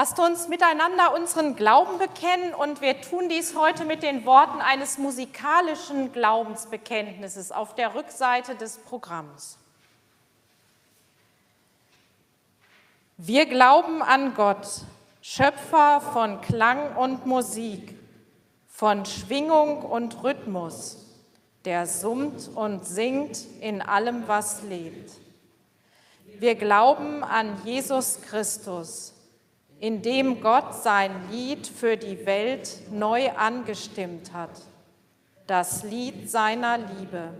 Lasst uns miteinander unseren Glauben bekennen und wir tun dies heute mit den Worten eines musikalischen Glaubensbekenntnisses auf der Rückseite des Programms. Wir glauben an Gott, Schöpfer von Klang und Musik, von Schwingung und Rhythmus, der summt und singt in allem, was lebt. Wir glauben an Jesus Christus, in dem Gott sein Lied für die Welt neu angestimmt hat, das Lied seiner Liebe,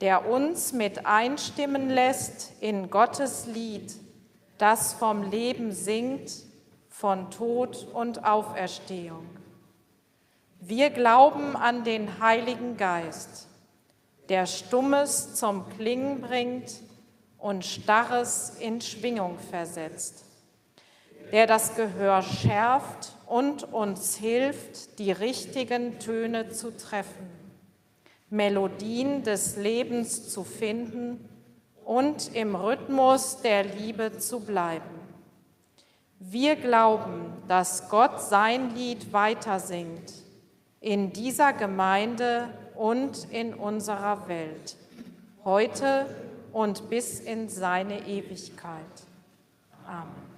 der uns mit einstimmen lässt in Gottes Lied, das vom Leben singt, von Tod und Auferstehung. Wir glauben an den Heiligen Geist, der Stummes zum Klingen bringt und Starres in Schwingung versetzt der das Gehör schärft und uns hilft, die richtigen Töne zu treffen, Melodien des Lebens zu finden und im Rhythmus der Liebe zu bleiben. Wir glauben, dass Gott sein Lied weitersingt in dieser Gemeinde und in unserer Welt, heute und bis in seine Ewigkeit. Amen.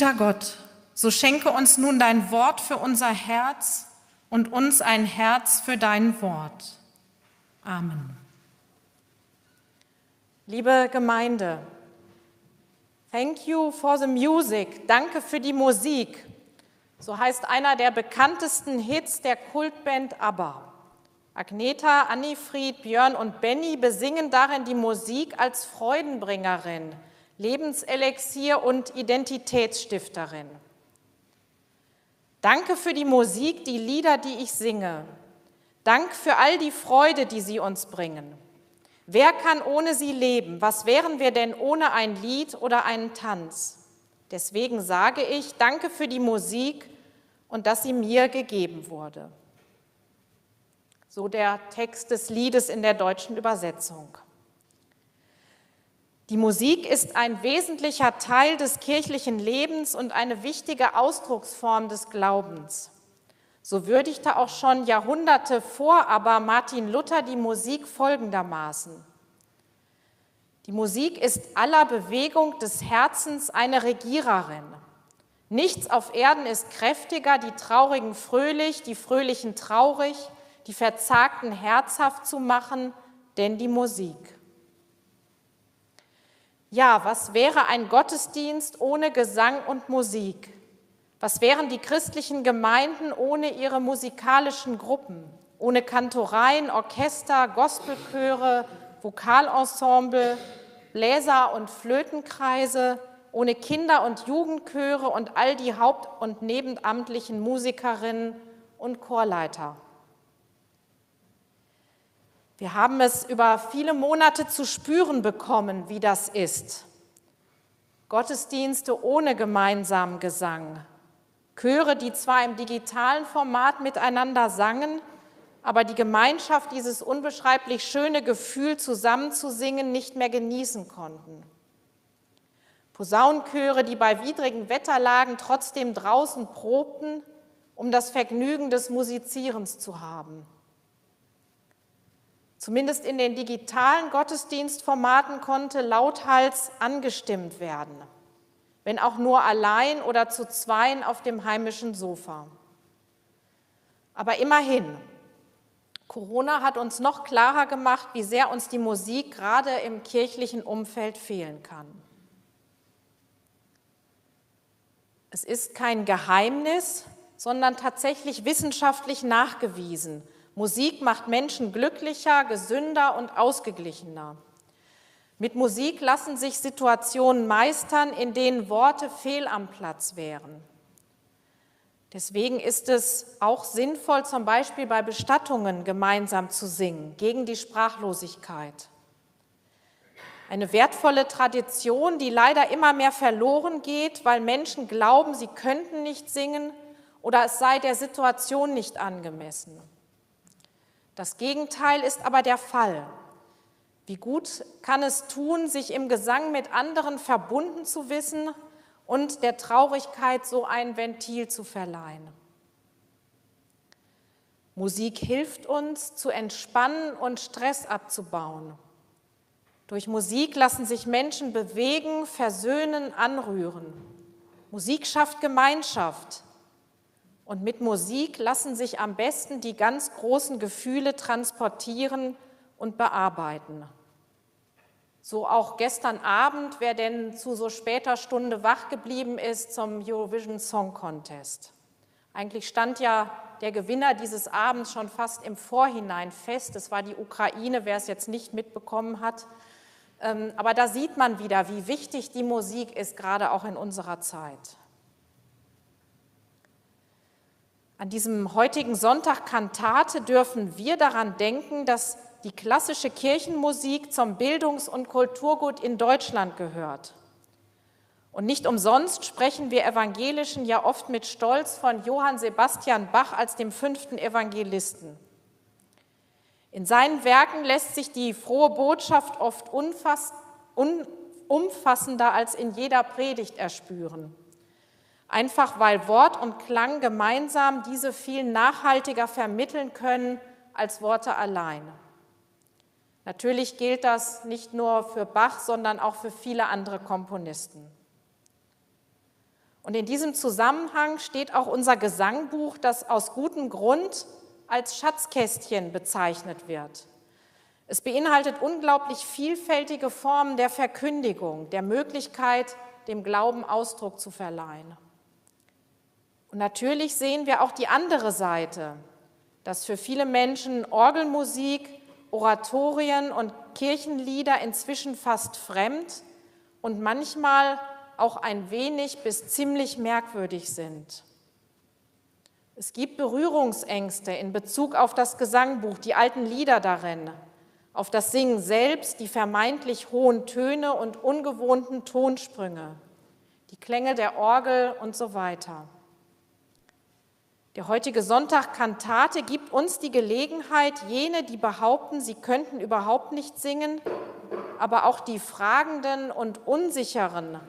Guter Gott, so schenke uns nun dein Wort für unser Herz und uns ein Herz für dein Wort. Amen. Liebe Gemeinde, thank you for the music. Danke für die Musik. So heißt einer der bekanntesten Hits der Kultband ABBA. Agneta, Annifried, Björn und Benny besingen darin die Musik als Freudenbringerin, Lebenselixier und Identitätsstifterin. Danke für die Musik, die Lieder, die ich singe. Dank für all die Freude, die sie uns bringen. Wer kann ohne sie leben? Was wären wir denn ohne ein Lied oder einen Tanz? Deswegen sage ich, danke für die Musik und dass sie mir gegeben wurde. So der Text des Liedes in der deutschen Übersetzung. Die Musik ist ein wesentlicher Teil des kirchlichen Lebens und eine wichtige Ausdrucksform des Glaubens. So würdigte auch schon Jahrhunderte vor aber Martin Luther die Musik folgendermaßen. Die Musik ist aller Bewegung des Herzens eine Regiererin. Nichts auf Erden ist kräftiger, die Traurigen fröhlich, die Fröhlichen traurig, die Verzagten herzhaft zu machen, denn die Musik. Ja, was wäre ein Gottesdienst ohne Gesang und Musik? Was wären die christlichen Gemeinden ohne ihre musikalischen Gruppen, ohne Kantoreien, Orchester, Gospelchöre, Vokalensemble, Bläser- und Flötenkreise, ohne Kinder- und Jugendchöre und all die haupt- und nebenamtlichen Musikerinnen und Chorleiter? Wir haben es über viele Monate zu spüren bekommen, wie das ist. Gottesdienste ohne gemeinsamen Gesang. Chöre, die zwar im digitalen Format miteinander sangen, aber die Gemeinschaft dieses unbeschreiblich schöne Gefühl zusammenzusingen nicht mehr genießen konnten. Posaunenchöre, die bei widrigen Wetterlagen trotzdem draußen probten, um das Vergnügen des Musizierens zu haben. Zumindest in den digitalen Gottesdienstformaten konnte lauthals angestimmt werden, wenn auch nur allein oder zu zweien auf dem heimischen Sofa. Aber immerhin, Corona hat uns noch klarer gemacht, wie sehr uns die Musik gerade im kirchlichen Umfeld fehlen kann. Es ist kein Geheimnis, sondern tatsächlich wissenschaftlich nachgewiesen, Musik macht Menschen glücklicher, gesünder und ausgeglichener. Mit Musik lassen sich Situationen meistern, in denen Worte fehl am Platz wären. Deswegen ist es auch sinnvoll, zum Beispiel bei Bestattungen gemeinsam zu singen, gegen die Sprachlosigkeit. Eine wertvolle Tradition, die leider immer mehr verloren geht, weil Menschen glauben, sie könnten nicht singen oder es sei der Situation nicht angemessen. Das Gegenteil ist aber der Fall. Wie gut kann es tun, sich im Gesang mit anderen verbunden zu wissen und der Traurigkeit so ein Ventil zu verleihen. Musik hilft uns zu entspannen und Stress abzubauen. Durch Musik lassen sich Menschen bewegen, versöhnen, anrühren. Musik schafft Gemeinschaft, und mit Musik lassen sich am besten die ganz großen Gefühle transportieren und bearbeiten. So auch gestern Abend, wer denn zu so später Stunde wach geblieben ist zum Eurovision Song Contest. Eigentlich stand ja der Gewinner dieses Abends schon fast im Vorhinein fest. Es war die Ukraine, wer es jetzt nicht mitbekommen hat. Ähm, aber da sieht man wieder, wie wichtig die Musik ist, gerade auch in unserer Zeit. An diesem heutigen Sonntag Kantate dürfen wir daran denken, dass die klassische Kirchenmusik zum Bildungs- und Kulturgut in Deutschland gehört. Und nicht umsonst sprechen wir Evangelischen ja oft mit Stolz von Johann Sebastian Bach als dem fünften Evangelisten. In seinen Werken lässt sich die frohe Botschaft oft umfassender als in jeder Predigt erspüren einfach weil Wort und Klang gemeinsam diese viel nachhaltiger vermitteln können als Worte allein. Natürlich gilt das nicht nur für Bach, sondern auch für viele andere Komponisten. Und in diesem Zusammenhang steht auch unser Gesangbuch, das aus gutem Grund als Schatzkästchen bezeichnet wird. Es beinhaltet unglaublich vielfältige Formen der Verkündigung, der Möglichkeit, dem Glauben Ausdruck zu verleihen. Und natürlich sehen wir auch die andere Seite, dass für viele Menschen Orgelmusik, Oratorien und Kirchenlieder inzwischen fast fremd und manchmal auch ein wenig bis ziemlich merkwürdig sind. Es gibt Berührungsängste in Bezug auf das Gesangbuch, die alten Lieder darin, auf das Singen selbst, die vermeintlich hohen Töne und ungewohnten Tonsprünge, die Klänge der Orgel und so weiter. Der heutige Sonntag Kantate gibt uns die Gelegenheit, jene, die behaupten, sie könnten überhaupt nicht singen, aber auch die Fragenden und Unsicheren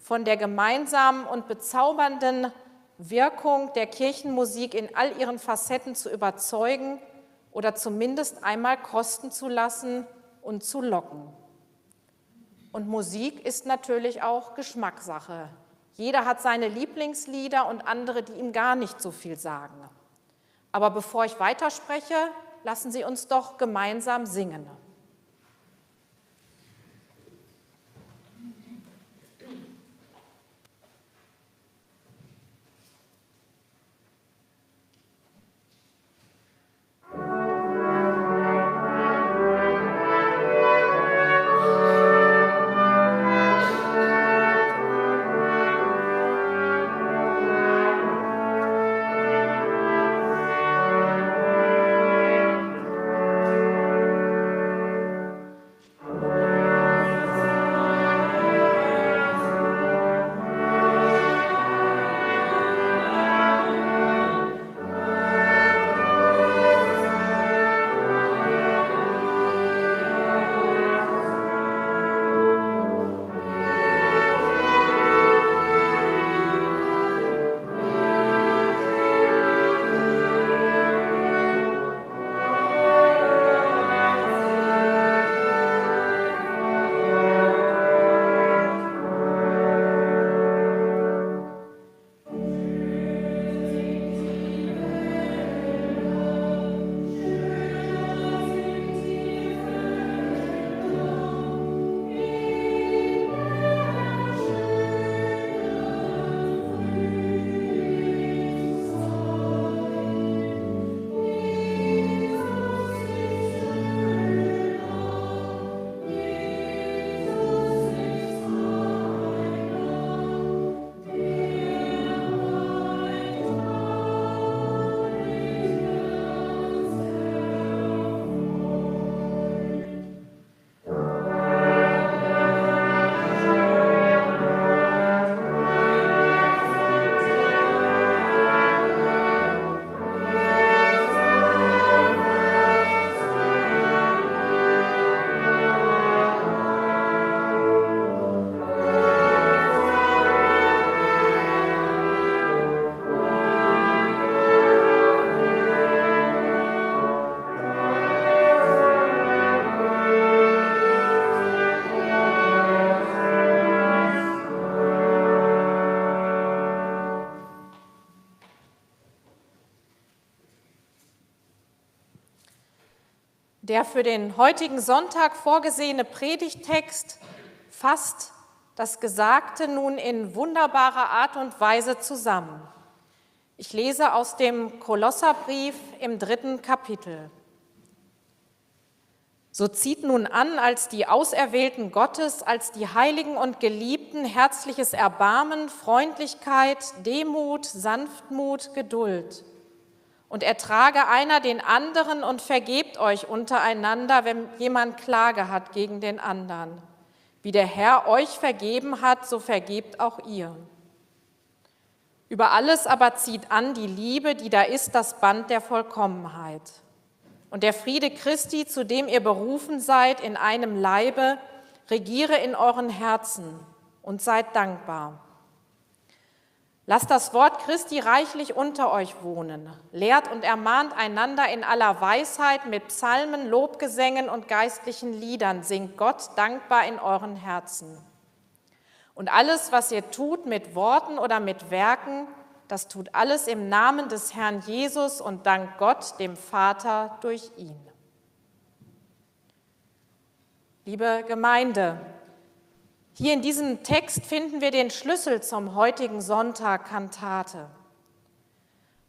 von der gemeinsamen und bezaubernden Wirkung der Kirchenmusik in all ihren Facetten zu überzeugen oder zumindest einmal kosten zu lassen und zu locken. Und Musik ist natürlich auch Geschmackssache. Jeder hat seine Lieblingslieder und andere, die ihm gar nicht so viel sagen. Aber bevor ich weiterspreche, lassen Sie uns doch gemeinsam singen. Der für den heutigen Sonntag vorgesehene Predigtext fasst das Gesagte nun in wunderbarer Art und Weise zusammen. Ich lese aus dem Kolosserbrief im dritten Kapitel. So zieht nun an als die Auserwählten Gottes, als die Heiligen und Geliebten herzliches Erbarmen, Freundlichkeit, Demut, Sanftmut, Geduld und ertrage einer den anderen und vergebt euch untereinander, wenn jemand Klage hat gegen den anderen. Wie der Herr euch vergeben hat, so vergebt auch ihr. Über alles aber zieht an die Liebe, die da ist, das Band der Vollkommenheit. Und der Friede Christi, zu dem ihr berufen seid, in einem Leibe, regiere in euren Herzen und seid dankbar. Lasst das Wort Christi reichlich unter euch wohnen. Lehrt und ermahnt einander in aller Weisheit mit Psalmen, Lobgesängen und geistlichen Liedern. Singt Gott dankbar in euren Herzen. Und alles, was ihr tut mit Worten oder mit Werken, das tut alles im Namen des Herrn Jesus und dank Gott, dem Vater, durch ihn. Liebe Gemeinde, hier in diesem Text finden wir den Schlüssel zum heutigen Sonntag Kantate.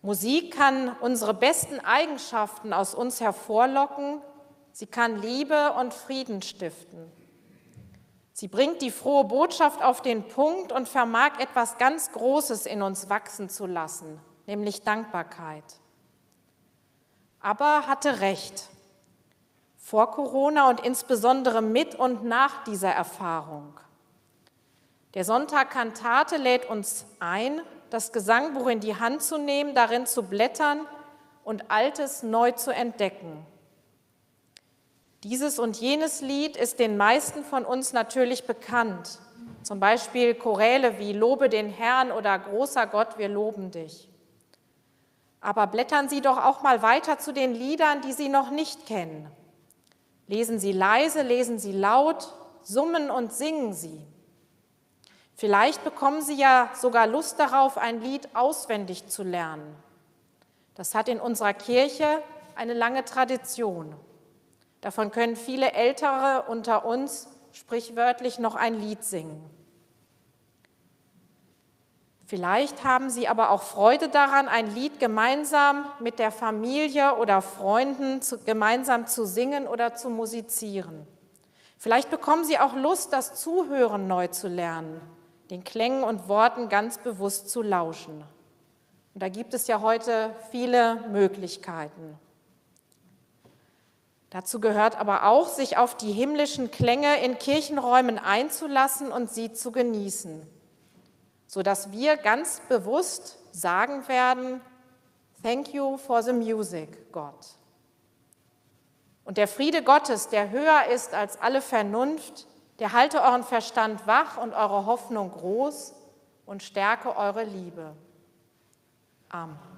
Musik kann unsere besten Eigenschaften aus uns hervorlocken, sie kann Liebe und Frieden stiften. Sie bringt die frohe Botschaft auf den Punkt und vermag etwas ganz Großes in uns wachsen zu lassen, nämlich Dankbarkeit. Aber hatte recht. Vor Corona und insbesondere mit und nach dieser Erfahrung. Der Sonntag Kantate lädt uns ein, das Gesangbuch in die Hand zu nehmen, darin zu blättern und Altes neu zu entdecken. Dieses und jenes Lied ist den meisten von uns natürlich bekannt. Zum Beispiel Choräle wie Lobe den Herrn oder Großer Gott, wir loben dich. Aber blättern Sie doch auch mal weiter zu den Liedern, die Sie noch nicht kennen. Lesen Sie leise, lesen Sie laut, summen und singen Sie. Vielleicht bekommen Sie ja sogar Lust darauf, ein Lied auswendig zu lernen. Das hat in unserer Kirche eine lange Tradition. Davon können viele Ältere unter uns sprichwörtlich noch ein Lied singen. Vielleicht haben Sie aber auch Freude daran, ein Lied gemeinsam mit der Familie oder Freunden zu, gemeinsam zu singen oder zu musizieren. Vielleicht bekommen Sie auch Lust, das Zuhören neu zu lernen, den Klängen und Worten ganz bewusst zu lauschen. Und da gibt es ja heute viele Möglichkeiten. Dazu gehört aber auch, sich auf die himmlischen Klänge in Kirchenräumen einzulassen und sie zu genießen, sodass wir ganz bewusst sagen werden, Thank you for the music, Gott. Und der Friede Gottes, der höher ist als alle Vernunft, der halte euren Verstand wach und eure Hoffnung groß und stärke eure Liebe. Amen.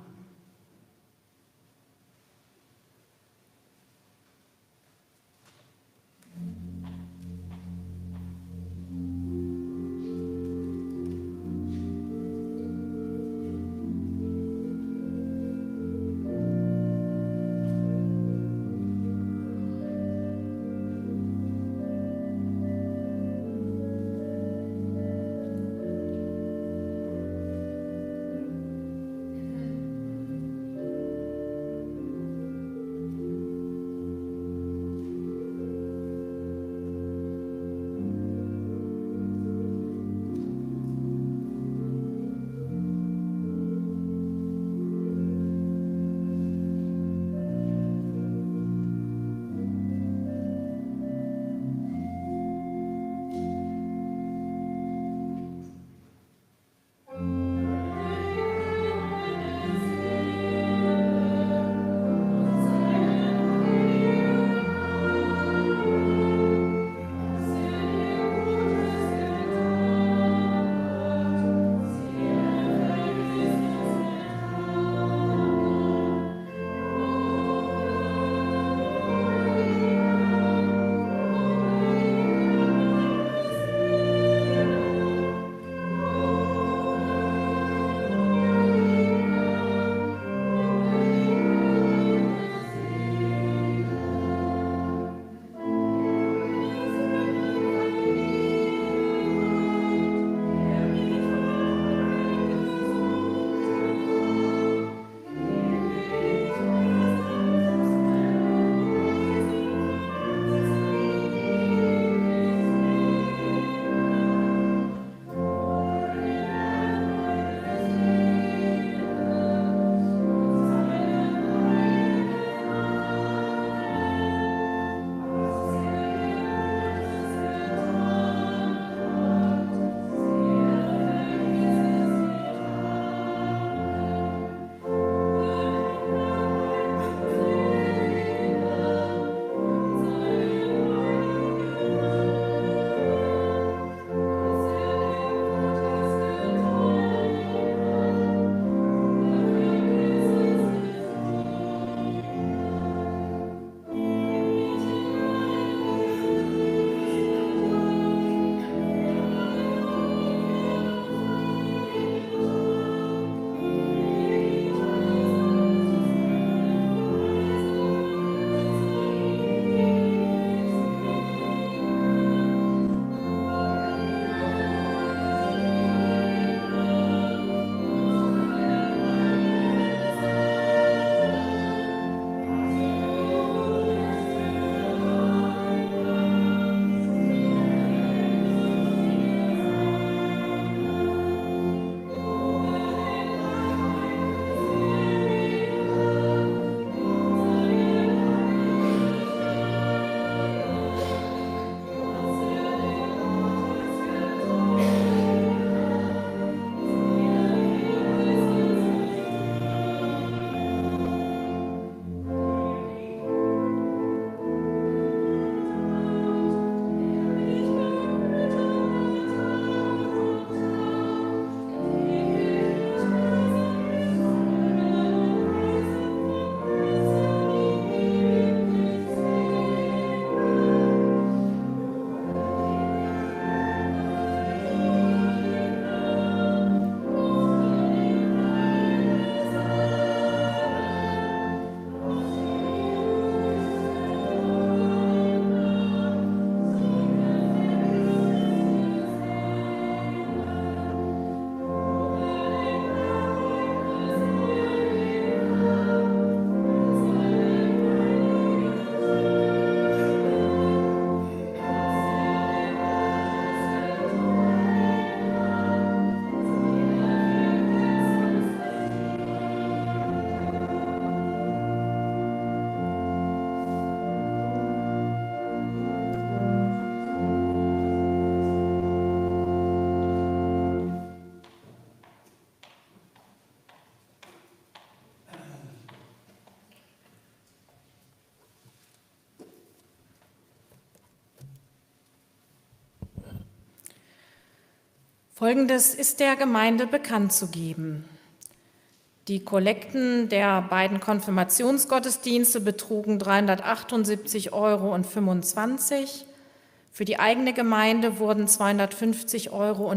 Folgendes ist der Gemeinde bekannt zu geben. Die Kollekten der beiden Konfirmationsgottesdienste betrugen 378,25 Euro. Für die eigene Gemeinde wurden 250,21 Euro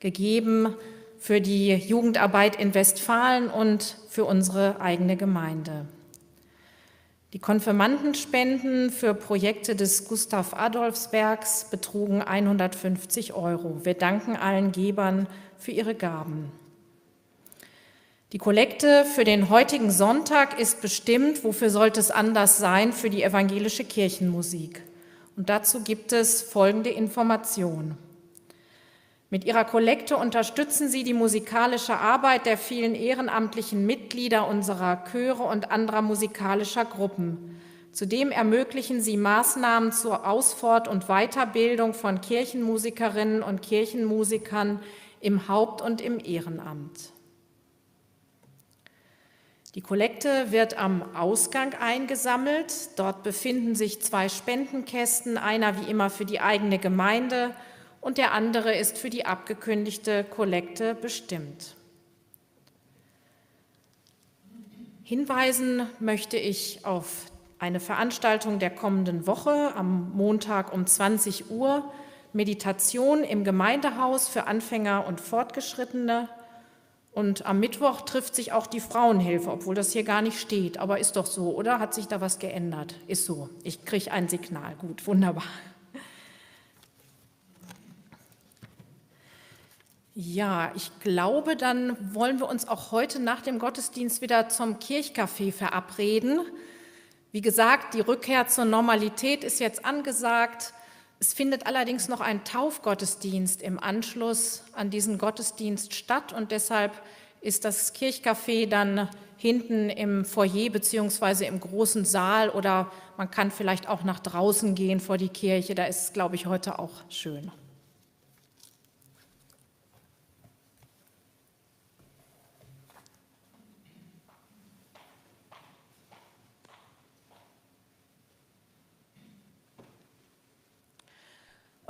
gegeben für die Jugendarbeit in Westfalen und für unsere eigene Gemeinde. Die Konfirmandenspenden für Projekte des Gustav Adolfsbergs betrugen 150 Euro. Wir danken allen Gebern für ihre Gaben. Die Kollekte für den heutigen Sonntag ist bestimmt, wofür sollte es anders sein, für die evangelische Kirchenmusik. Und dazu gibt es folgende Information. Mit ihrer Kollekte unterstützen sie die musikalische Arbeit der vielen ehrenamtlichen Mitglieder unserer Chöre und anderer musikalischer Gruppen. Zudem ermöglichen sie Maßnahmen zur Ausfort- und Weiterbildung von Kirchenmusikerinnen und Kirchenmusikern im Haupt- und im Ehrenamt. Die Kollekte wird am Ausgang eingesammelt. Dort befinden sich zwei Spendenkästen, einer wie immer für die eigene Gemeinde und der andere ist für die abgekündigte Kollekte bestimmt. Hinweisen möchte ich auf eine Veranstaltung der kommenden Woche am Montag um 20 Uhr, Meditation im Gemeindehaus für Anfänger und Fortgeschrittene. Und am Mittwoch trifft sich auch die Frauenhilfe, obwohl das hier gar nicht steht. Aber ist doch so, oder? Hat sich da was geändert? Ist so. Ich kriege ein Signal. Gut, wunderbar. Ja, ich glaube, dann wollen wir uns auch heute nach dem Gottesdienst wieder zum Kirchcafé verabreden. Wie gesagt, die Rückkehr zur Normalität ist jetzt angesagt. Es findet allerdings noch ein Taufgottesdienst im Anschluss an diesen Gottesdienst statt und deshalb ist das Kirchcafé dann hinten im Foyer beziehungsweise im großen Saal oder man kann vielleicht auch nach draußen gehen vor die Kirche. Da ist es, glaube ich, heute auch schön.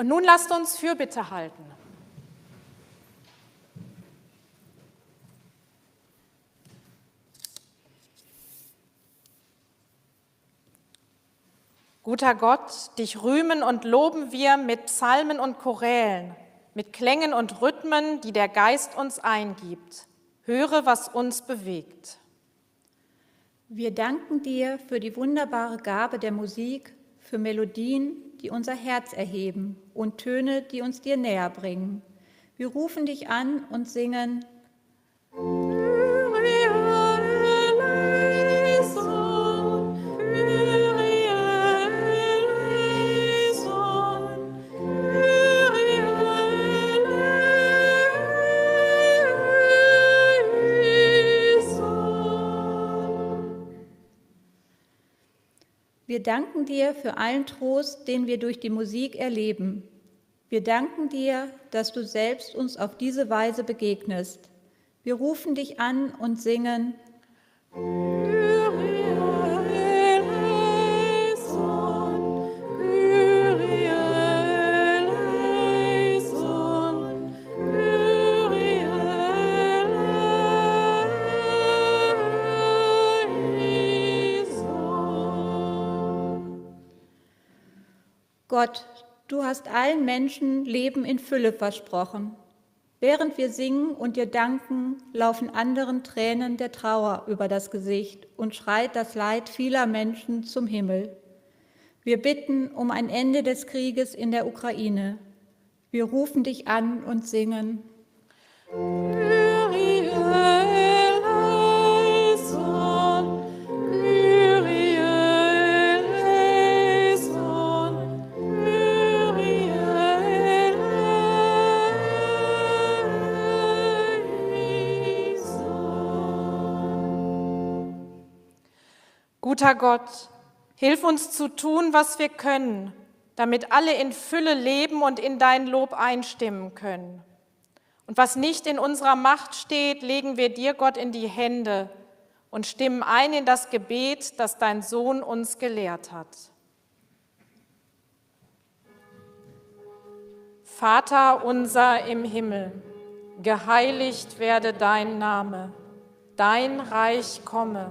Und nun lasst uns Fürbitte halten. Guter Gott, dich rühmen und loben wir mit Psalmen und Chorälen, mit Klängen und Rhythmen, die der Geist uns eingibt. Höre, was uns bewegt. Wir danken dir für die wunderbare Gabe der Musik, für Melodien, die unser Herz erheben und Töne, die uns dir näher bringen. Wir rufen dich an und singen. Wir danken dir für allen Trost, den wir durch die Musik erleben. Wir danken dir, dass du selbst uns auf diese Weise begegnest. Wir rufen dich an und singen. Gott, du hast allen Menschen Leben in Fülle versprochen. Während wir singen und dir danken, laufen anderen Tränen der Trauer über das Gesicht und schreit das Leid vieler Menschen zum Himmel. Wir bitten um ein Ende des Krieges in der Ukraine. Wir rufen dich an und singen. Guter Gott, hilf uns zu tun, was wir können, damit alle in Fülle leben und in dein Lob einstimmen können. Und was nicht in unserer Macht steht, legen wir dir, Gott, in die Hände und stimmen ein in das Gebet, das dein Sohn uns gelehrt hat. Vater unser im Himmel, geheiligt werde dein Name, dein Reich komme,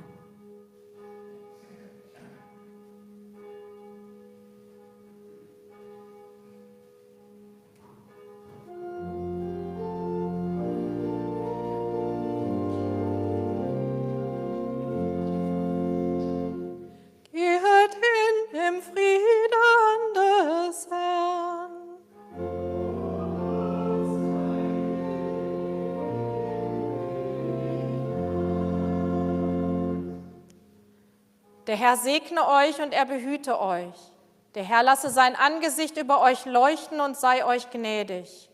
Der Herr segne euch und er behüte euch. Der Herr lasse sein Angesicht über euch leuchten und sei euch gnädig.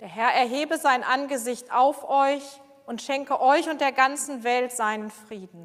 Der Herr erhebe sein Angesicht auf euch und schenke euch und der ganzen Welt seinen Frieden.